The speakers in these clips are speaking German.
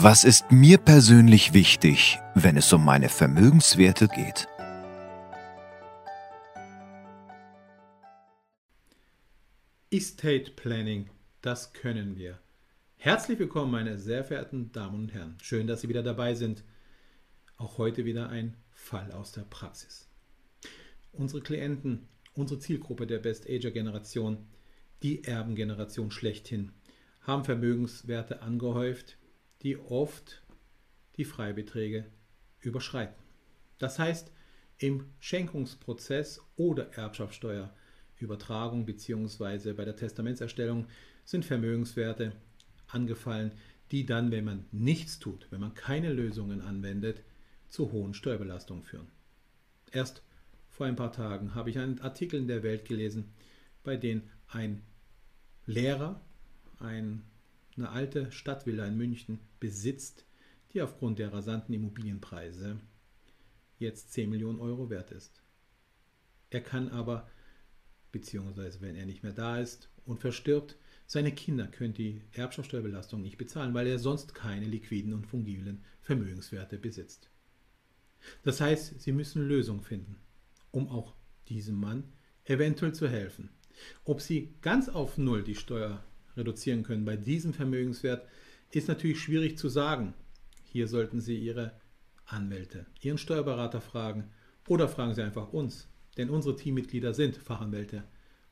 Was ist mir persönlich wichtig, wenn es um meine Vermögenswerte geht? Estate Planning, das können wir. Herzlich willkommen, meine sehr verehrten Damen und Herren. Schön, dass Sie wieder dabei sind. Auch heute wieder ein Fall aus der Praxis. Unsere Klienten, unsere Zielgruppe der Best Ager Generation, die Erbengeneration schlechthin, haben Vermögenswerte angehäuft, die oft die Freibeträge überschreiten. Das heißt, im Schenkungsprozess oder Erbschaftssteuerübertragung bzw. bei der Testamentserstellung sind Vermögenswerte angefallen, die dann, wenn man nichts tut, wenn man keine Lösungen anwendet, zu hohen Steuerbelastungen führen. Erst vor ein paar Tagen habe ich einen Artikel in der Welt gelesen, bei dem ein Lehrer, ein eine alte Stadtvilla in München besitzt, die aufgrund der rasanten Immobilienpreise jetzt 10 Millionen Euro wert ist. Er kann aber, beziehungsweise wenn er nicht mehr da ist und verstirbt, seine Kinder können die Erbschaftssteuerbelastung nicht bezahlen, weil er sonst keine liquiden und fungiblen Vermögenswerte besitzt. Das heißt, sie müssen Lösungen finden, um auch diesem Mann eventuell zu helfen. Ob sie ganz auf Null die Steuer reduzieren können. Bei diesem Vermögenswert ist natürlich schwierig zu sagen. Hier sollten Sie Ihre Anwälte, Ihren Steuerberater fragen oder fragen Sie einfach uns, denn unsere Teammitglieder sind Fachanwälte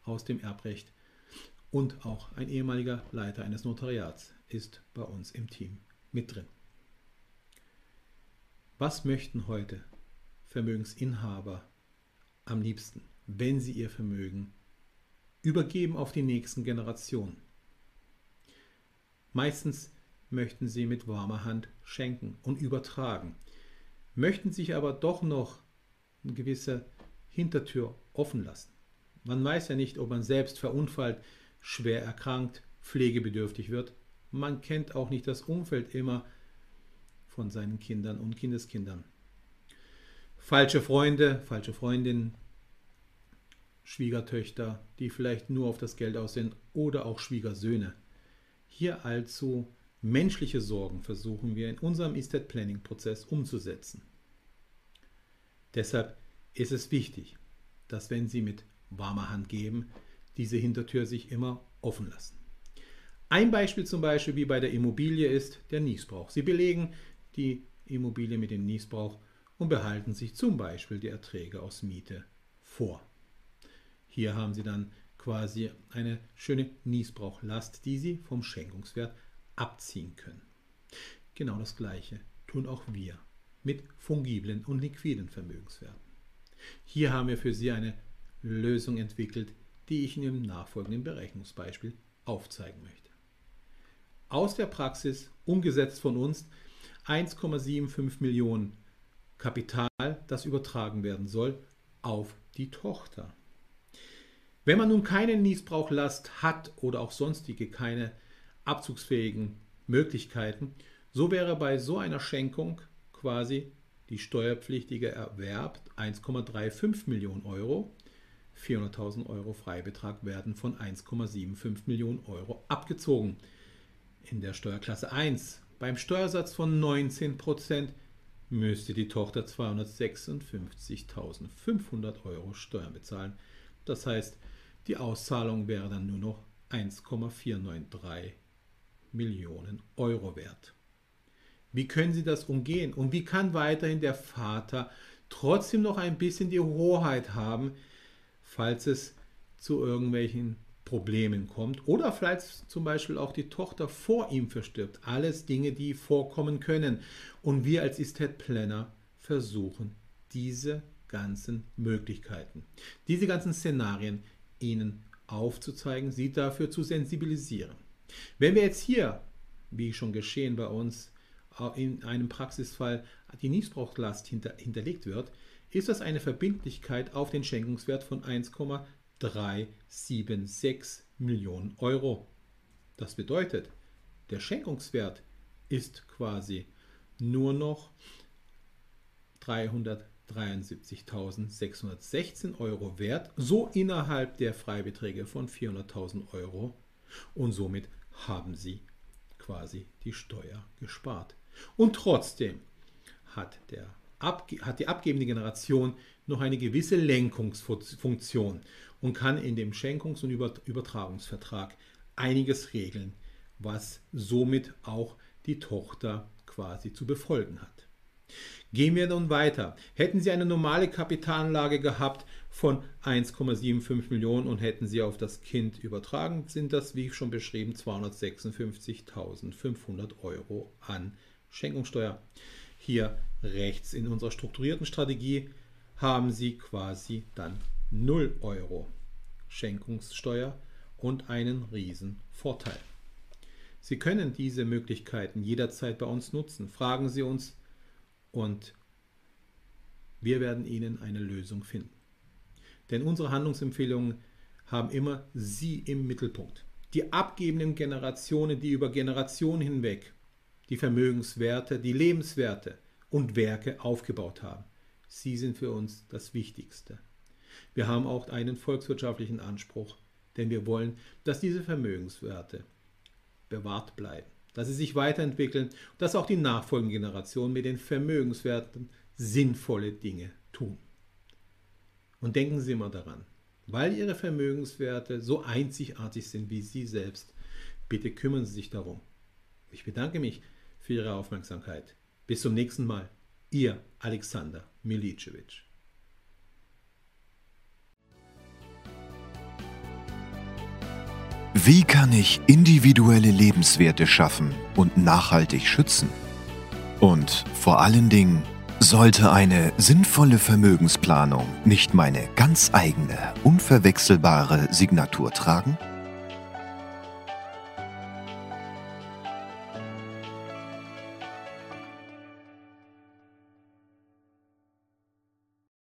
aus dem Erbrecht und auch ein ehemaliger Leiter eines Notariats ist bei uns im Team mit drin. Was möchten heute Vermögensinhaber am liebsten, wenn sie ihr Vermögen übergeben auf die nächsten Generationen? Meistens möchten sie mit warmer Hand schenken und übertragen, möchten sich aber doch noch eine gewisse Hintertür offen lassen. Man weiß ja nicht, ob man selbst verunfallt, schwer erkrankt, pflegebedürftig wird. Man kennt auch nicht das Umfeld immer von seinen Kindern und Kindeskindern. Falsche Freunde, falsche Freundinnen, Schwiegertöchter, die vielleicht nur auf das Geld aussehen oder auch Schwiegersöhne. Hier also menschliche Sorgen versuchen wir in unserem Estate Planning Prozess umzusetzen. Deshalb ist es wichtig, dass wenn Sie mit warmer Hand geben, diese Hintertür sich immer offen lassen. Ein Beispiel zum Beispiel wie bei der Immobilie ist der Niesbrauch. Sie belegen die Immobilie mit dem Niesbrauch und behalten sich zum Beispiel die Erträge aus Miete vor. Hier haben Sie dann quasi eine schöne Niesbrauchlast, die Sie vom Schenkungswert abziehen können. Genau das Gleiche tun auch wir mit fungiblen und liquiden Vermögenswerten. Hier haben wir für Sie eine Lösung entwickelt, die ich Ihnen im nachfolgenden Berechnungsbeispiel aufzeigen möchte. Aus der Praxis, umgesetzt von uns, 1,75 Millionen Kapital, das übertragen werden soll auf die Tochter. Wenn man nun keine Niesbrauchlast hat oder auch sonstige keine abzugsfähigen Möglichkeiten, so wäre bei so einer Schenkung quasi die steuerpflichtige Erwerb 1,35 Millionen Euro. 400.000 Euro Freibetrag werden von 1,75 Millionen Euro abgezogen. In der Steuerklasse 1 beim Steuersatz von 19% müsste die Tochter 256.500 Euro Steuern bezahlen. Das heißt, die Auszahlung wäre dann nur noch 1,493 Millionen Euro wert. Wie können Sie das umgehen? Und wie kann weiterhin der Vater trotzdem noch ein bisschen die Hoheit haben, falls es zu irgendwelchen Problemen kommt oder vielleicht zum Beispiel auch die Tochter vor ihm verstirbt. Alles Dinge, die vorkommen können. Und wir als Estate Planner versuchen diese ganzen Möglichkeiten, diese ganzen Szenarien ihnen aufzuzeigen, sie dafür zu sensibilisieren. Wenn wir jetzt hier, wie schon geschehen bei uns, in einem Praxisfall die Niesbrauchlast hinter, hinterlegt wird, ist das eine Verbindlichkeit auf den Schenkungswert von 1,376 Millionen Euro. Das bedeutet, der Schenkungswert ist quasi nur noch 300 73.616 Euro wert, so innerhalb der Freibeträge von 400.000 Euro und somit haben Sie quasi die Steuer gespart. Und trotzdem hat, der, hat die abgebende Generation noch eine gewisse Lenkungsfunktion und kann in dem Schenkungs- und Übertragungsvertrag einiges regeln, was somit auch die Tochter quasi zu befolgen hat. Gehen wir nun weiter. Hätten Sie eine normale Kapitalanlage gehabt von 1,75 Millionen und hätten Sie auf das Kind übertragen, sind das, wie schon beschrieben, 256.500 Euro an Schenkungssteuer. Hier rechts in unserer strukturierten Strategie haben Sie quasi dann 0 Euro Schenkungssteuer und einen riesen Vorteil. Sie können diese Möglichkeiten jederzeit bei uns nutzen. Fragen Sie uns und wir werden Ihnen eine Lösung finden. Denn unsere Handlungsempfehlungen haben immer Sie im Mittelpunkt. Die abgebenden Generationen, die über Generationen hinweg die Vermögenswerte, die Lebenswerte und Werke aufgebaut haben. Sie sind für uns das Wichtigste. Wir haben auch einen volkswirtschaftlichen Anspruch, denn wir wollen, dass diese Vermögenswerte bewahrt bleiben, dass sie sich weiterentwickeln, dass auch die nachfolgenden Generationen mit den Vermögenswerten sinnvolle Dinge tun. Und denken Sie immer daran, weil Ihre Vermögenswerte so einzigartig sind wie Sie selbst, bitte kümmern Sie sich darum. Ich bedanke mich für Ihre Aufmerksamkeit. Bis zum nächsten Mal. Ihr Alexander Milicevic. Wie kann ich individuelle Lebenswerte schaffen und nachhaltig schützen? Und vor allen Dingen, sollte eine sinnvolle Vermögensplanung nicht meine ganz eigene, unverwechselbare Signatur tragen?